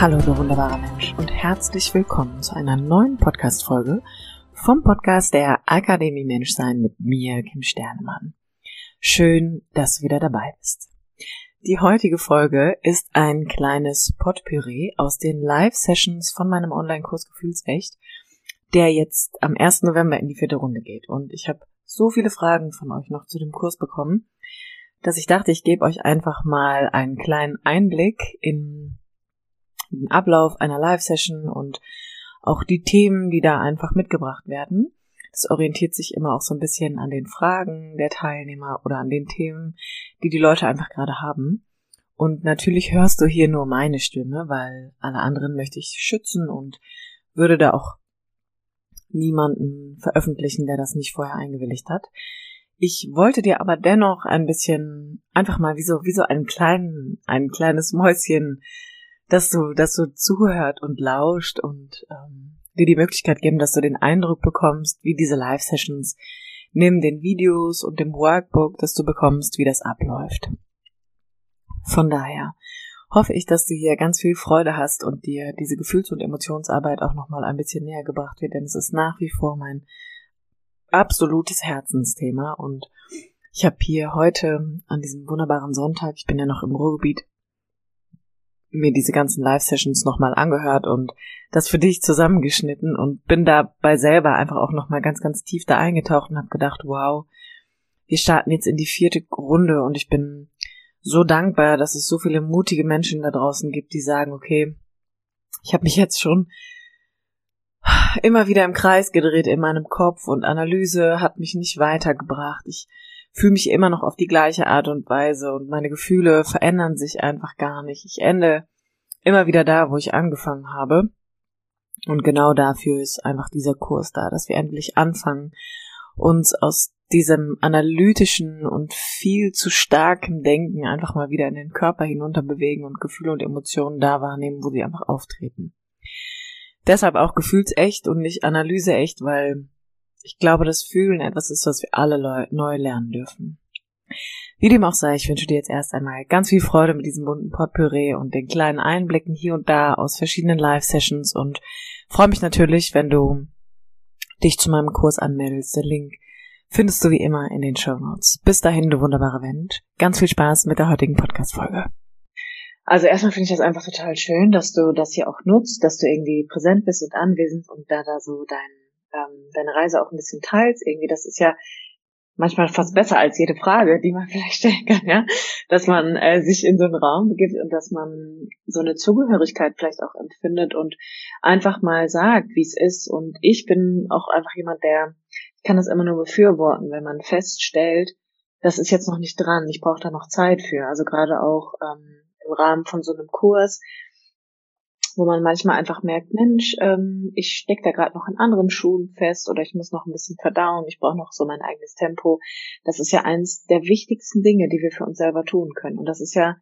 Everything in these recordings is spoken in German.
Hallo, du wunderbarer Mensch und herzlich willkommen zu einer neuen Podcast-Folge vom Podcast der Akademie Menschsein mit mir, Kim Sternemann. Schön, dass du wieder dabei bist. Die heutige Folge ist ein kleines Potpourri aus den Live-Sessions von meinem Online-Kurs Gefühlsecht, der jetzt am 1. November in die vierte Runde geht. Und ich habe so viele Fragen von euch noch zu dem Kurs bekommen, dass ich dachte, ich gebe euch einfach mal einen kleinen Einblick in den Ablauf einer Live-Session und auch die Themen, die da einfach mitgebracht werden. Das orientiert sich immer auch so ein bisschen an den Fragen der Teilnehmer oder an den Themen, die die Leute einfach gerade haben. Und natürlich hörst du hier nur meine Stimme, weil alle anderen möchte ich schützen und würde da auch niemanden veröffentlichen, der das nicht vorher eingewilligt hat. Ich wollte dir aber dennoch ein bisschen einfach mal wie so, wie so ein kleinen, ein kleines Mäuschen dass du, dass du zuhört und lauscht und ähm, dir die Möglichkeit geben, dass du den Eindruck bekommst, wie diese Live-Sessions neben den Videos und dem Workbook, das du bekommst, wie das abläuft. Von daher hoffe ich, dass du hier ganz viel Freude hast und dir diese Gefühls- und Emotionsarbeit auch nochmal ein bisschen näher gebracht wird, denn es ist nach wie vor mein absolutes Herzensthema und ich habe hier heute an diesem wunderbaren Sonntag, ich bin ja noch im Ruhrgebiet, mir diese ganzen Live-Sessions nochmal angehört und das für dich zusammengeschnitten und bin dabei selber einfach auch nochmal ganz, ganz tief da eingetaucht und habe gedacht, wow, wir starten jetzt in die vierte Runde und ich bin so dankbar, dass es so viele mutige Menschen da draußen gibt, die sagen, okay, ich habe mich jetzt schon immer wieder im Kreis gedreht in meinem Kopf und Analyse hat mich nicht weitergebracht. Ich fühle mich immer noch auf die gleiche Art und Weise und meine Gefühle verändern sich einfach gar nicht. Ich ende immer wieder da, wo ich angefangen habe. Und genau dafür ist einfach dieser Kurs da, dass wir endlich anfangen, uns aus diesem analytischen und viel zu starken Denken einfach mal wieder in den Körper hinunter bewegen und Gefühle und Emotionen da wahrnehmen, wo sie einfach auftreten. Deshalb auch gefühlsecht und nicht analyseecht, weil ich glaube, dass Fühlen etwas ist, was wir alle neu lernen dürfen. Wie dem auch sei, ich wünsche dir jetzt erst einmal ganz viel Freude mit diesem bunten Potpourri und den kleinen Einblicken hier und da aus verschiedenen Live-Sessions und freue mich natürlich, wenn du dich zu meinem Kurs anmeldest. Den Link findest du wie immer in den Show Notes. Bis dahin, du wunderbare Mensch. Ganz viel Spaß mit der heutigen Podcast-Folge. Also erstmal finde ich das einfach total schön, dass du das hier auch nutzt, dass du irgendwie präsent bist und anwesend und da da so dein ähm, deine Reise auch ein bisschen teilst. Irgendwie, das ist ja manchmal fast besser als jede Frage, die man vielleicht stellen kann, ja, dass man äh, sich in so einen Raum begibt und dass man so eine Zugehörigkeit vielleicht auch empfindet und einfach mal sagt, wie es ist. Und ich bin auch einfach jemand, der, ich kann das immer nur befürworten, wenn man feststellt, das ist jetzt noch nicht dran, ich brauche da noch Zeit für. Also gerade auch ähm, im Rahmen von so einem Kurs, wo man manchmal einfach merkt, Mensch, ähm, ich stecke da gerade noch in anderen Schuhen fest oder ich muss noch ein bisschen verdauen, ich brauche noch so mein eigenes Tempo. Das ist ja eins der wichtigsten Dinge, die wir für uns selber tun können. Und das ist ja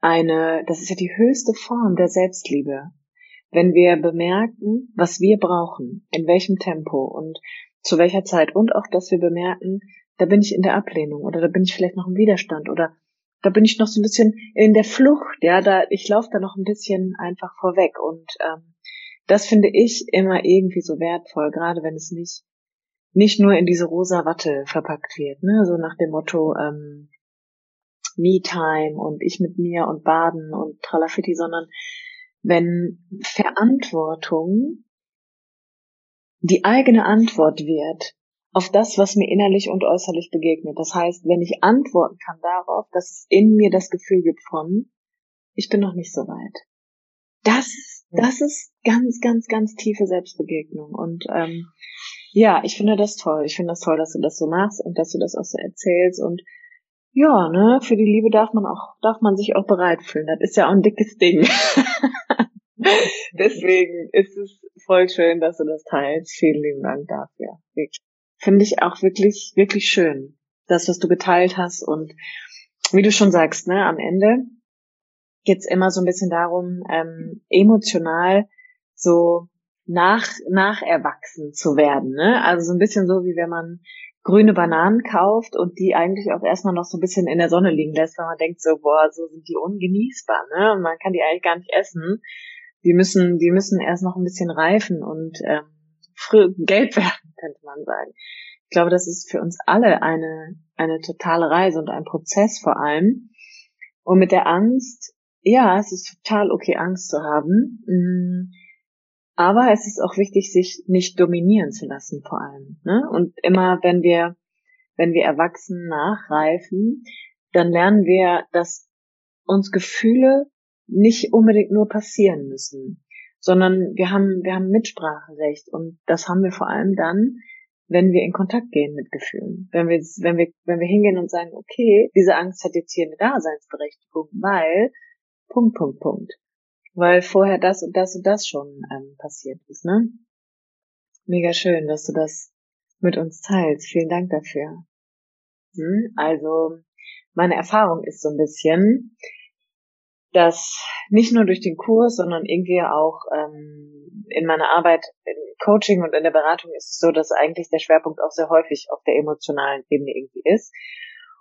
eine, das ist ja die höchste Form der Selbstliebe. Wenn wir bemerken, was wir brauchen, in welchem Tempo und zu welcher Zeit und auch, dass wir bemerken, da bin ich in der Ablehnung oder da bin ich vielleicht noch im Widerstand oder da bin ich noch so ein bisschen in der Flucht, ja, da ich laufe da noch ein bisschen einfach vorweg und ähm, das finde ich immer irgendwie so wertvoll, gerade wenn es nicht nicht nur in diese rosa Watte verpackt wird, ne, so nach dem Motto ähm, Me-Time und ich mit mir und Baden und Tralafitti, sondern wenn Verantwortung die eigene Antwort wird auf das, was mir innerlich und äußerlich begegnet. Das heißt, wenn ich antworten kann darauf, dass es in mir das Gefühl gibt von, ich bin noch nicht so weit. Das, das ist ganz, ganz, ganz tiefe Selbstbegegnung. Und ähm, ja, ich finde das toll. Ich finde das toll, dass du das so machst und dass du das auch so erzählst. Und ja, ne, für die Liebe darf man auch, darf man sich auch bereit fühlen. Das ist ja auch ein dickes Ding. Deswegen ist es voll schön, dass du das teilst. Vielen lieben Dank dafür. Finde ich auch wirklich, wirklich schön. Das, was du geteilt hast und wie du schon sagst, ne, am Ende geht's immer so ein bisschen darum, ähm, emotional so nach, nacherwachsen zu werden. Ne? Also so ein bisschen so, wie wenn man grüne Bananen kauft und die eigentlich auch erstmal noch so ein bisschen in der Sonne liegen lässt, weil man denkt so, boah, so sind die ungenießbar, ne? Und man kann die eigentlich gar nicht essen. Die müssen, die müssen erst noch ein bisschen reifen und ähm, früh gelb werden, könnte man sagen. Ich glaube, das ist für uns alle eine, eine totale Reise und ein Prozess vor allem. Und mit der Angst, ja, es ist total okay, Angst zu haben. Mm, aber es ist auch wichtig, sich nicht dominieren zu lassen, vor allem. Ne? Und immer, wenn wir, wenn wir erwachsen nachreifen, dann lernen wir, dass uns Gefühle nicht unbedingt nur passieren müssen, sondern wir haben, wir haben Mitspracherecht und das haben wir vor allem dann, wenn wir in Kontakt gehen mit Gefühlen. Wenn wir, wenn wir, wenn wir hingehen und sagen, okay, diese Angst hat jetzt hier eine Daseinsberechtigung, weil, Punkt, Punkt, Punkt weil vorher das und das und das schon ähm, passiert ist, ne? Mega schön, dass du das mit uns teilst. Vielen Dank dafür. Hm? Also, meine Erfahrung ist so ein bisschen, dass nicht nur durch den Kurs, sondern irgendwie auch ähm, in meiner Arbeit im Coaching und in der Beratung ist es so, dass eigentlich der Schwerpunkt auch sehr häufig auf der emotionalen Ebene irgendwie ist.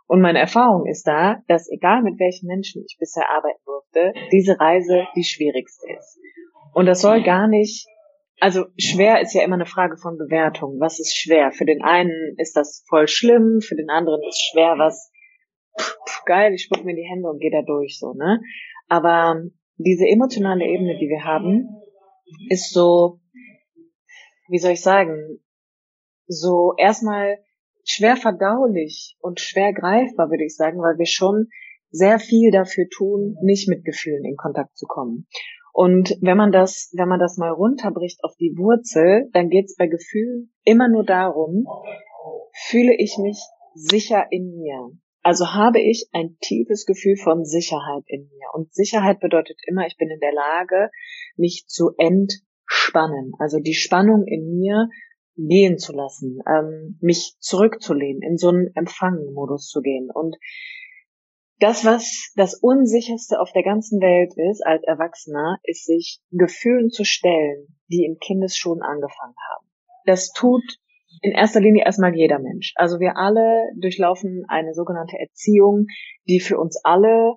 Und meine Erfahrung ist da, dass egal mit welchen Menschen ich bisher arbeiten durfte, diese Reise die schwierigste ist. Und das soll gar nicht, also schwer ist ja immer eine Frage von Bewertung. Was ist schwer? Für den einen ist das voll schlimm, für den anderen ist schwer was, pff, geil, ich spuck mir die Hände und gehe da durch, so, ne? Aber diese emotionale Ebene, die wir haben, ist so, wie soll ich sagen, so erstmal schwer verdaulich und schwer greifbar, würde ich sagen, weil wir schon sehr viel dafür tun, nicht mit Gefühlen in Kontakt zu kommen. Und wenn man das, wenn man das mal runterbricht auf die Wurzel, dann geht es bei Gefühlen immer nur darum, fühle ich mich sicher in mir. Also habe ich ein tiefes Gefühl von Sicherheit in mir. Und Sicherheit bedeutet immer, ich bin in der Lage, mich zu entspannen. Also die Spannung in mir gehen zu lassen, ähm, mich zurückzulehnen, in so einen Empfangenmodus zu gehen. Und das, was das Unsicherste auf der ganzen Welt ist als Erwachsener, ist sich Gefühlen zu stellen, die im Kindesschuhen angefangen haben. Das tut in erster Linie erstmal jeder Mensch. Also wir alle durchlaufen eine sogenannte Erziehung, die für uns alle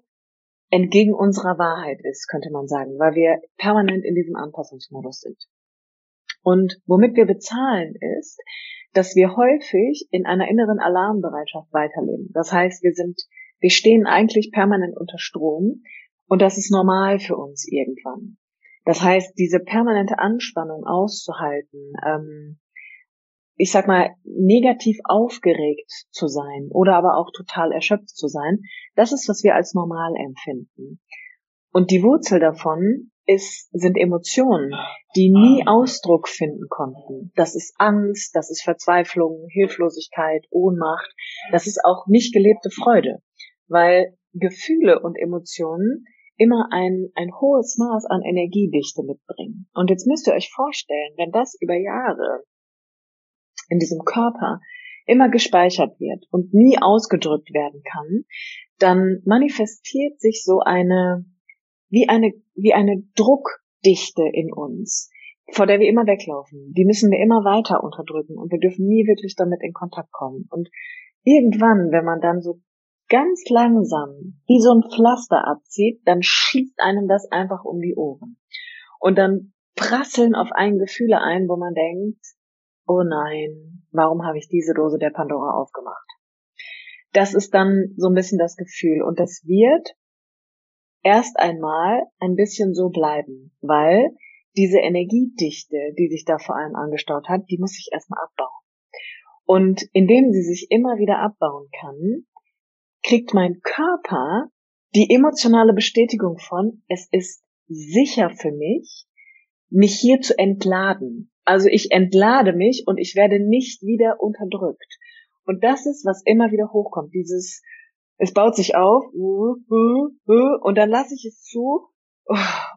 entgegen unserer Wahrheit ist, könnte man sagen, weil wir permanent in diesem Anpassungsmodus sind. Und womit wir bezahlen ist, dass wir häufig in einer inneren Alarmbereitschaft weiterleben. Das heißt, wir sind, wir stehen eigentlich permanent unter Strom und das ist normal für uns irgendwann. Das heißt, diese permanente Anspannung auszuhalten, ähm, ich sag mal, negativ aufgeregt zu sein oder aber auch total erschöpft zu sein, das ist, was wir als normal empfinden. Und die Wurzel davon ist, sind Emotionen, die nie Ausdruck finden konnten. Das ist Angst, das ist Verzweiflung, Hilflosigkeit, Ohnmacht. Das ist auch nicht gelebte Freude, weil Gefühle und Emotionen immer ein, ein hohes Maß an Energiedichte mitbringen. Und jetzt müsst ihr euch vorstellen, wenn das über Jahre in diesem Körper immer gespeichert wird und nie ausgedrückt werden kann, dann manifestiert sich so eine wie eine, wie eine Druckdichte in uns, vor der wir immer weglaufen. Die müssen wir immer weiter unterdrücken und wir dürfen nie wirklich damit in Kontakt kommen. Und irgendwann, wenn man dann so ganz langsam wie so ein Pflaster abzieht, dann schießt einem das einfach um die Ohren. Und dann prasseln auf einen Gefühle ein, wo man denkt, oh nein, warum habe ich diese Dose der Pandora aufgemacht? Das ist dann so ein bisschen das Gefühl. Und das wird erst einmal ein bisschen so bleiben, weil diese Energiedichte, die sich da vor allem angestaut hat, die muss sich erstmal abbauen. Und indem sie sich immer wieder abbauen kann, kriegt mein Körper die emotionale Bestätigung von, es ist sicher für mich, mich hier zu entladen. Also ich entlade mich und ich werde nicht wieder unterdrückt. Und das ist, was immer wieder hochkommt, dieses Es baut sich auf und dann lasse ich es zu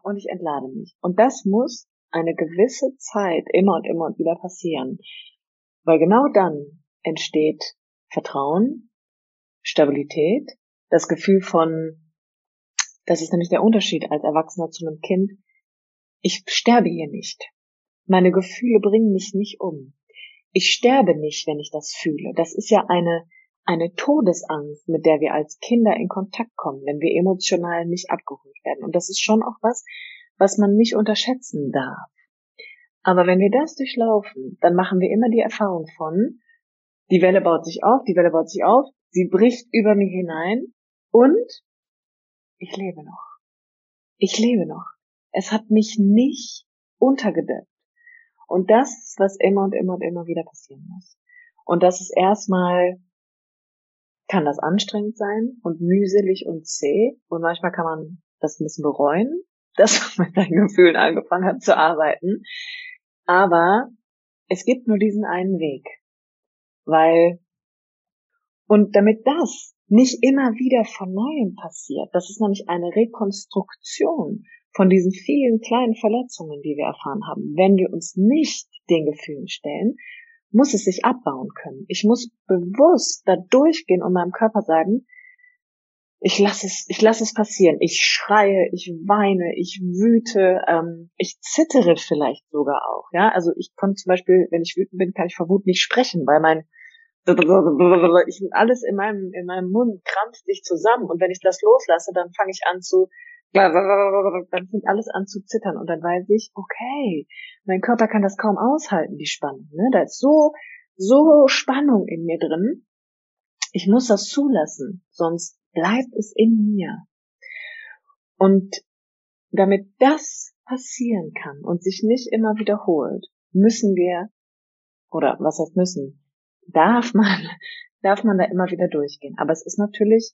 und ich entlade mich. Und das muss eine gewisse Zeit immer und immer und wieder passieren. Weil genau dann entsteht Vertrauen, Stabilität, das Gefühl von, das ist nämlich der Unterschied als Erwachsener zu einem Kind, ich sterbe hier nicht. Meine Gefühle bringen mich nicht um. Ich sterbe nicht, wenn ich das fühle. Das ist ja eine, eine Todesangst, mit der wir als Kinder in Kontakt kommen, wenn wir emotional nicht abgeholt werden. Und das ist schon auch was, was man nicht unterschätzen darf. Aber wenn wir das durchlaufen, dann machen wir immer die Erfahrung von, die Welle baut sich auf, die Welle baut sich auf, sie bricht über mich hinein und ich lebe noch. Ich lebe noch. Es hat mich nicht untergedeckt. Und das ist, was immer und immer und immer wieder passieren muss. Und das ist erstmal, kann das anstrengend sein und mühselig und zäh. Und manchmal kann man das ein bisschen bereuen, dass man mit seinen Gefühlen angefangen hat zu arbeiten. Aber es gibt nur diesen einen Weg. Weil, und damit das nicht immer wieder von neuem passiert, das ist nämlich eine Rekonstruktion von diesen vielen kleinen Verletzungen, die wir erfahren haben. Wenn wir uns nicht den Gefühlen stellen, muss es sich abbauen können. Ich muss bewusst da durchgehen und meinem Körper sagen, ich lasse es, ich lasse es passieren. Ich schreie, ich weine, ich wüte, ähm, ich zittere vielleicht sogar auch. Ja, also ich kann zum Beispiel, wenn ich wütend bin, kann ich vor Wut nicht sprechen, weil mein ich alles in meinem in meinem Mund krampft sich zusammen und wenn ich das loslasse, dann fange ich an zu dann fängt alles an zu zittern und dann weiß ich, okay, mein Körper kann das kaum aushalten, die Spannung. Ne? Da ist so, so Spannung in mir drin. Ich muss das zulassen, sonst bleibt es in mir. Und damit das passieren kann und sich nicht immer wiederholt, müssen wir, oder was heißt müssen, darf man, darf man da immer wieder durchgehen. Aber es ist natürlich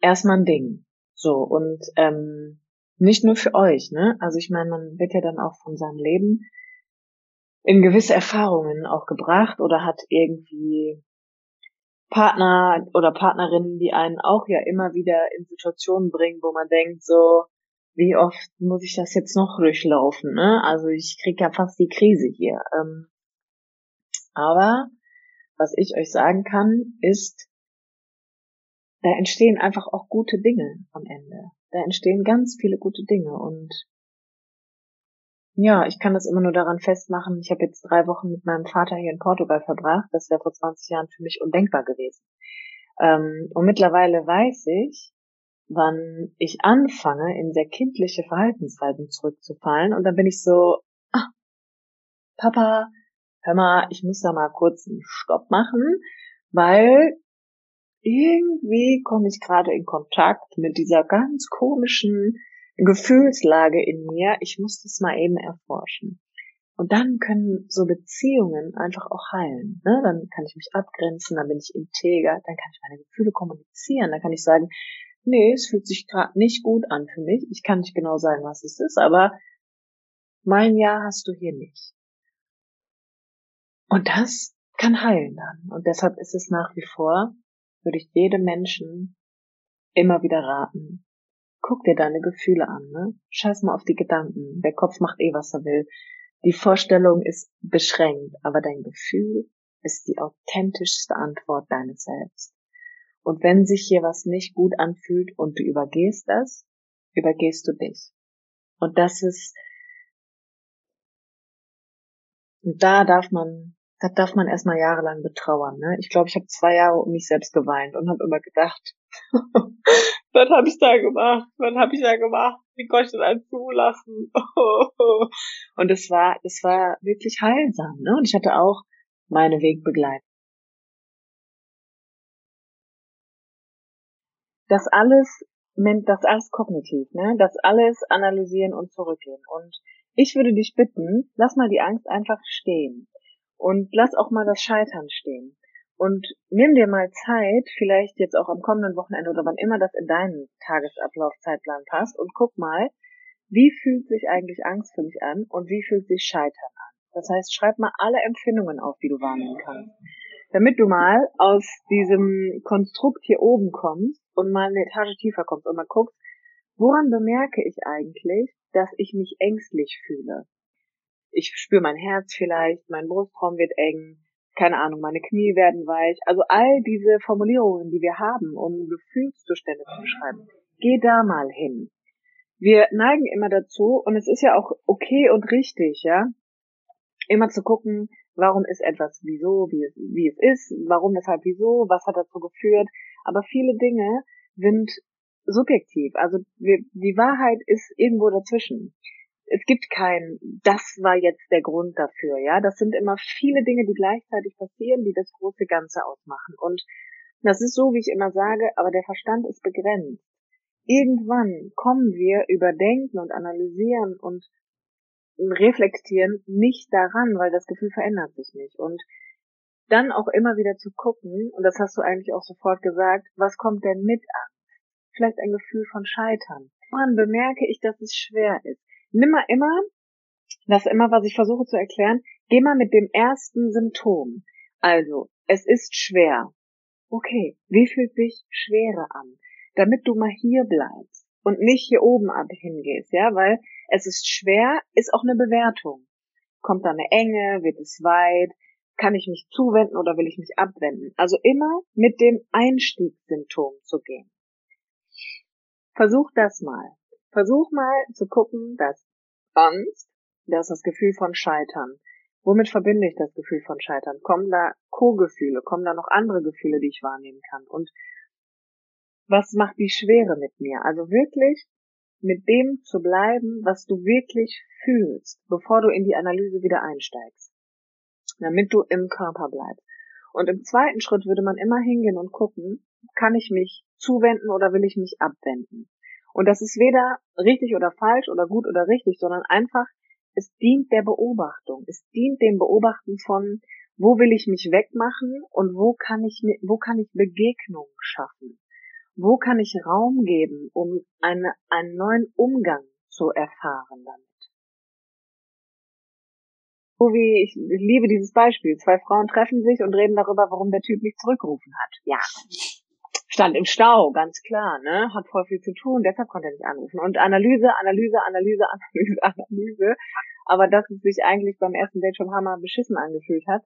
erstmal ein Ding. So, und ähm, nicht nur für euch, ne? Also ich meine, man wird ja dann auch von seinem Leben in gewisse Erfahrungen auch gebracht oder hat irgendwie Partner oder Partnerinnen, die einen auch ja immer wieder in Situationen bringen, wo man denkt, so, wie oft muss ich das jetzt noch durchlaufen, ne? Also ich krieg ja fast die Krise hier. Ähm, aber was ich euch sagen kann, ist, da entstehen einfach auch gute Dinge am Ende. Da entstehen ganz viele gute Dinge und ja, ich kann das immer nur daran festmachen. Ich habe jetzt drei Wochen mit meinem Vater hier in Portugal verbracht. Das wäre vor 20 Jahren für mich undenkbar gewesen. Ähm, und mittlerweile weiß ich, wann ich anfange, in sehr kindliche Verhaltensweisen zurückzufallen. Und dann bin ich so, ah, Papa, hör mal, ich muss da mal kurz einen Stopp machen, weil irgendwie komme ich gerade in Kontakt mit dieser ganz komischen Gefühlslage in mir. Ich muss das mal eben erforschen. Und dann können so Beziehungen einfach auch heilen. Ne? Dann kann ich mich abgrenzen, dann bin ich integer, dann kann ich meine Gefühle kommunizieren, dann kann ich sagen, nee, es fühlt sich gerade nicht gut an für mich. Ich kann nicht genau sagen, was es ist, aber mein Ja hast du hier nicht. Und das kann heilen dann. Und deshalb ist es nach wie vor würde ich jedem Menschen immer wieder raten. Guck dir deine Gefühle an, ne? Scheiß mal auf die Gedanken. Der Kopf macht eh, was er will. Die Vorstellung ist beschränkt, aber dein Gefühl ist die authentischste Antwort deines Selbst. Und wenn sich hier was nicht gut anfühlt und du übergehst das, übergehst du dich. Und das ist, und da darf man das darf man erstmal jahrelang betrauern. Ne? Ich glaube, ich habe zwei Jahre um mich selbst geweint und habe immer gedacht, was habe ich da gemacht? Was habe ich da gemacht? Wie konnte ich das alles zulassen? und es war, es war wirklich heilsam. Ne? Und ich hatte auch meine Wegbegleiter. Das alles, das alles kognitiv, ne? Das alles analysieren und zurückgehen. Und ich würde dich bitten, lass mal die Angst einfach stehen. Und lass auch mal das Scheitern stehen. Und nimm dir mal Zeit, vielleicht jetzt auch am kommenden Wochenende oder wann immer das in deinen Tagesablaufzeitplan passt und guck mal, wie fühlt sich eigentlich Angst für mich an und wie fühlt sich Scheitern an. Das heißt, schreib mal alle Empfindungen auf, die du wahrnehmen kannst. damit du mal aus diesem Konstrukt hier oben kommst und mal eine Etage tiefer kommst und mal guckst, woran bemerke ich eigentlich, dass ich mich ängstlich fühle? Ich spüre mein Herz vielleicht, mein Brustraum wird eng, keine Ahnung, meine Knie werden weich. Also all diese Formulierungen, die wir haben, um Gefühlszustände zu beschreiben. Geh da mal hin. Wir neigen immer dazu, und es ist ja auch okay und richtig, ja, immer zu gucken, warum ist etwas wieso, wie es, wie es ist, warum, weshalb, wieso, was hat dazu geführt. Aber viele Dinge sind subjektiv. Also wir, die Wahrheit ist irgendwo dazwischen. Es gibt kein, das war jetzt der Grund dafür, ja. Das sind immer viele Dinge, die gleichzeitig passieren, die das große Ganze ausmachen. Und das ist so, wie ich immer sage, aber der Verstand ist begrenzt. Irgendwann kommen wir über Denken und Analysieren und reflektieren nicht daran, weil das Gefühl verändert sich nicht. Und dann auch immer wieder zu gucken, und das hast du eigentlich auch sofort gesagt, was kommt denn mit an? Vielleicht ein Gefühl von Scheitern. Woran bemerke ich, dass es schwer ist? Nimm mal immer, das ist immer, was ich versuche zu erklären, geh mal mit dem ersten Symptom. Also, es ist schwer. Okay, wie fühlt sich Schwere an? Damit du mal hier bleibst und nicht hier oben ab hingehst, ja, weil es ist schwer, ist auch eine Bewertung. Kommt da eine Enge, wird es weit, kann ich mich zuwenden oder will ich mich abwenden? Also immer mit dem Einstiegssymptom zu gehen. Versuch das mal. Versuch mal zu gucken, dass Angst, das ist das Gefühl von Scheitern. Womit verbinde ich das Gefühl von Scheitern? Kommen da Co-Gefühle? Kommen da noch andere Gefühle, die ich wahrnehmen kann? Und was macht die Schwere mit mir? Also wirklich mit dem zu bleiben, was du wirklich fühlst, bevor du in die Analyse wieder einsteigst, damit du im Körper bleibst. Und im zweiten Schritt würde man immer hingehen und gucken, kann ich mich zuwenden oder will ich mich abwenden? Und das ist weder richtig oder falsch oder gut oder richtig, sondern einfach, es dient der Beobachtung. Es dient dem Beobachten von, wo will ich mich wegmachen und wo kann ich, wo kann ich Begegnung schaffen? Wo kann ich Raum geben, um eine, einen neuen Umgang zu erfahren damit? So wie ich, ich liebe dieses Beispiel. Zwei Frauen treffen sich und reden darüber, warum der Typ nicht zurückgerufen hat. Ja, stand im Stau, ganz klar, ne? Hat voll viel zu tun, deshalb konnte er nicht anrufen. Und Analyse, Analyse, Analyse, Analyse, Analyse. Aber dass es sich eigentlich beim ersten Date schon hammer beschissen angefühlt hat,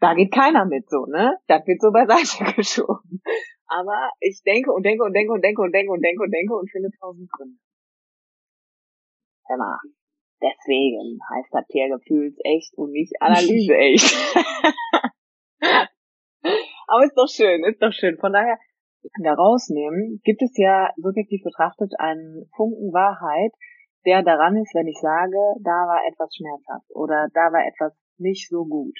da geht keiner mit so, ne? Das wird so beiseite geschoben. Aber ich denke und denke und denke und denke und denke und denke und denke und finde tausend Gründe. Mal, deswegen heißt das Tiergefühls echt und nicht Analyse echt. Aber ist doch schön, ist doch schön. Von daher, da rausnehmen, gibt es ja subjektiv betrachtet einen Funken Wahrheit, der daran ist, wenn ich sage, da war etwas schmerzhaft oder da war etwas nicht so gut.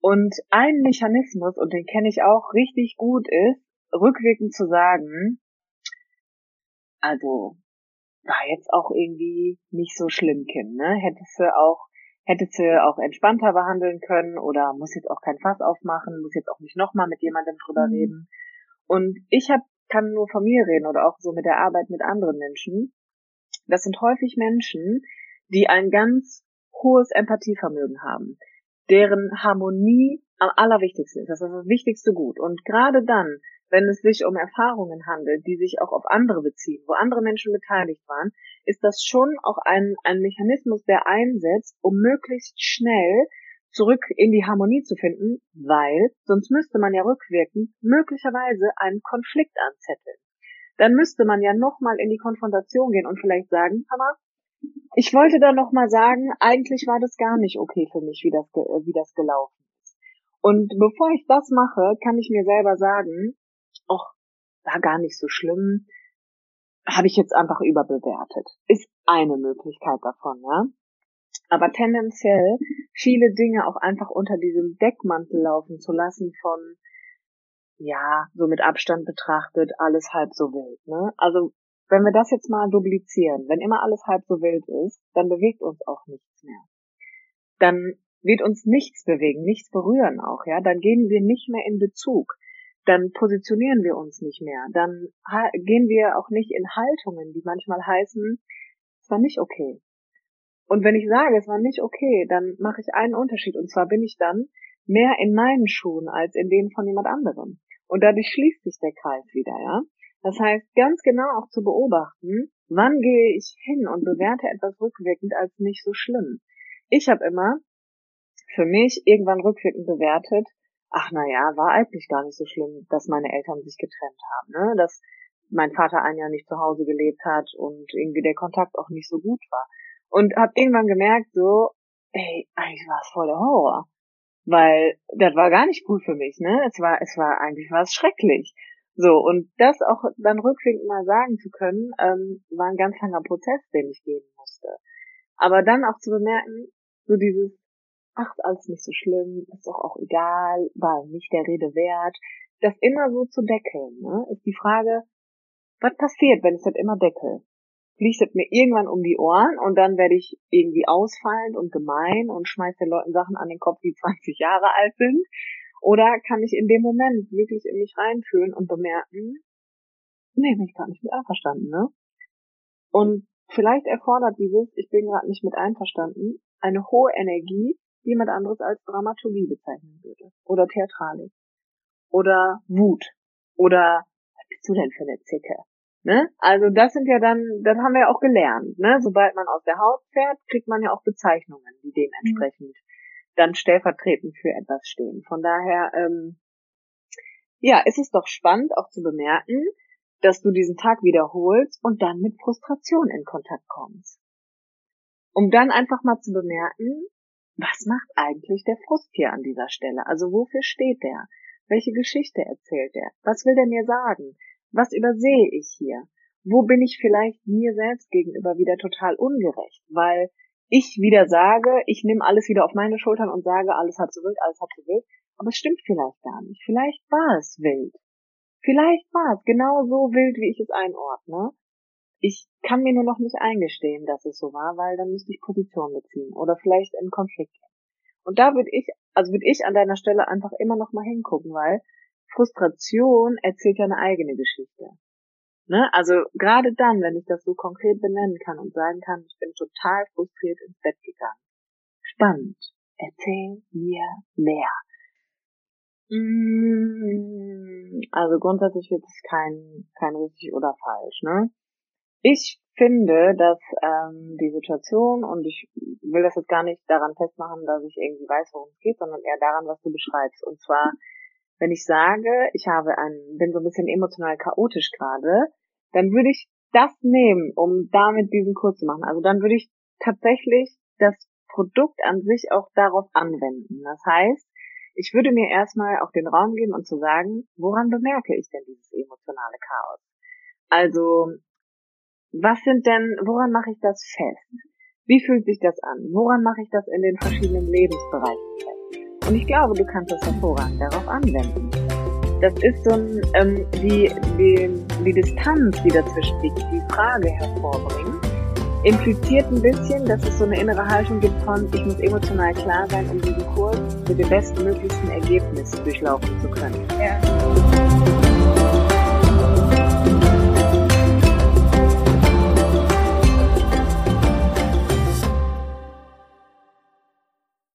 Und ein Mechanismus, und den kenne ich auch richtig gut, ist, rückwirkend zu sagen, also war jetzt auch irgendwie nicht so schlimm, Kim, ne? Hättest du auch, hättest du auch entspannter behandeln können oder muss jetzt auch kein Fass aufmachen, muss jetzt auch nicht nochmal mit jemandem drüber mhm. reden. Und ich hab, kann nur von mir reden oder auch so mit der Arbeit mit anderen Menschen. Das sind häufig Menschen, die ein ganz hohes Empathievermögen haben, deren Harmonie am allerwichtigsten ist. Das ist das wichtigste Gut. Und gerade dann, wenn es sich um Erfahrungen handelt, die sich auch auf andere beziehen, wo andere Menschen beteiligt waren, ist das schon auch ein, ein Mechanismus, der einsetzt, um möglichst schnell zurück in die Harmonie zu finden, weil sonst müsste man ja rückwirkend möglicherweise einen Konflikt anzetteln. Dann müsste man ja nochmal in die Konfrontation gehen und vielleicht sagen, Hammer, ich wollte da nochmal sagen, eigentlich war das gar nicht okay für mich, wie das, wie das gelaufen ist. Und bevor ich das mache, kann ich mir selber sagen, ach, war gar nicht so schlimm, habe ich jetzt einfach überbewertet. Ist eine Möglichkeit davon, ja. Aber tendenziell viele Dinge auch einfach unter diesem Deckmantel laufen zu lassen von, ja, so mit Abstand betrachtet, alles halb so wild, ne? Also, wenn wir das jetzt mal duplizieren, wenn immer alles halb so wild ist, dann bewegt uns auch nichts mehr. Dann wird uns nichts bewegen, nichts berühren auch, ja? Dann gehen wir nicht mehr in Bezug dann positionieren wir uns nicht mehr. Dann gehen wir auch nicht in Haltungen, die manchmal heißen, es war nicht okay. Und wenn ich sage, es war nicht okay, dann mache ich einen Unterschied. Und zwar bin ich dann mehr in meinen Schuhen als in denen von jemand anderem. Und dadurch schließt sich der Kreis wieder, ja. Das heißt, ganz genau auch zu beobachten, wann gehe ich hin und bewerte etwas rückwirkend als nicht so schlimm. Ich habe immer für mich irgendwann rückwirkend bewertet, ach na ja, war eigentlich gar nicht so schlimm, dass meine Eltern sich getrennt haben, ne? Dass mein Vater ein Jahr nicht zu Hause gelebt hat und irgendwie der Kontakt auch nicht so gut war. Und habe irgendwann gemerkt, so, ey, eigentlich war es voll Horror. Weil das war gar nicht gut für mich, ne? Es war, es war, eigentlich war es schrecklich. So, und das auch dann rückwirkend mal sagen zu können, ähm, war ein ganz langer Prozess, den ich gehen musste. Aber dann auch zu bemerken, so dieses, ach, alles nicht so schlimm, ist doch auch egal, war nicht der Rede wert, das immer so zu deckeln, ne, ist die Frage, was passiert, wenn ich das immer deckel? Fliegt das mir irgendwann um die Ohren und dann werde ich irgendwie ausfallend und gemein und schmeiß den Leuten Sachen an den Kopf, die 20 Jahre alt sind? Oder kann ich in dem Moment wirklich in mich reinfühlen und bemerken, nee, bin ich gar nicht mit einverstanden, ne? Und vielleicht erfordert dieses, ich bin gerade nicht mit einverstanden, eine hohe Energie, die jemand anderes als Dramaturgie bezeichnen würde. Oder Theatralik. Oder Wut. Oder, was bist du denn für eine Zicke? Ne? Also das sind ja dann, das haben wir ja auch gelernt. Ne? Sobald man aus der Haut fährt, kriegt man ja auch Bezeichnungen, die dementsprechend mhm. dann stellvertretend für etwas stehen. Von daher, ähm, ja, ist es doch spannend auch zu bemerken, dass du diesen Tag wiederholst und dann mit Frustration in Kontakt kommst. Um dann einfach mal zu bemerken, was macht eigentlich der Frust hier an dieser Stelle? Also wofür steht der? Welche Geschichte erzählt er? Was will der mir sagen? Was übersehe ich hier? Wo bin ich vielleicht mir selbst gegenüber wieder total ungerecht? Weil ich wieder sage, ich nehme alles wieder auf meine Schultern und sage, alles hat so wild, alles hat so wild. Aber es stimmt vielleicht gar nicht. Vielleicht war es wild. Vielleicht war es genau so wild, wie ich es einordne. Ich kann mir nur noch nicht eingestehen, dass es so war, weil dann müsste ich Position beziehen oder vielleicht in Konflikt. Und da würde ich, also würde ich an deiner Stelle einfach immer noch mal hingucken, weil Frustration erzählt ja eine eigene Geschichte. Ne? Also gerade dann, wenn ich das so konkret benennen kann und sagen kann, ich bin total frustriert ins Bett gegangen. Spannend. Erzähl mir mehr. Mm, also grundsätzlich wird es kein, kein richtig oder falsch, ne? Ich finde, dass ähm, die Situation, und ich will das jetzt gar nicht daran festmachen, dass ich irgendwie weiß, worum es geht, sondern eher daran, was du beschreibst. Und zwar wenn ich sage, ich habe einen, bin so ein bisschen emotional chaotisch gerade, dann würde ich das nehmen, um damit diesen Kurs zu machen. Also dann würde ich tatsächlich das Produkt an sich auch darauf anwenden. Das heißt, ich würde mir erstmal auch den Raum geben und zu sagen, woran bemerke ich denn dieses emotionale Chaos? Also, was sind denn, woran mache ich das fest? Wie fühlt sich das an? Woran mache ich das in den verschiedenen Lebensbereichen fest? Und ich glaube, du kannst das hervorragend darauf anwenden. Das ist so ein, ähm, die, die, die Distanz, die dazwischen liegt, die Frage hervorbringt, impliziert ein bisschen, dass es so eine innere Haltung gibt von, ich muss emotional klar sein, um diesen Kurs mit dem bestmöglichsten Ergebnis durchlaufen zu können. Ja.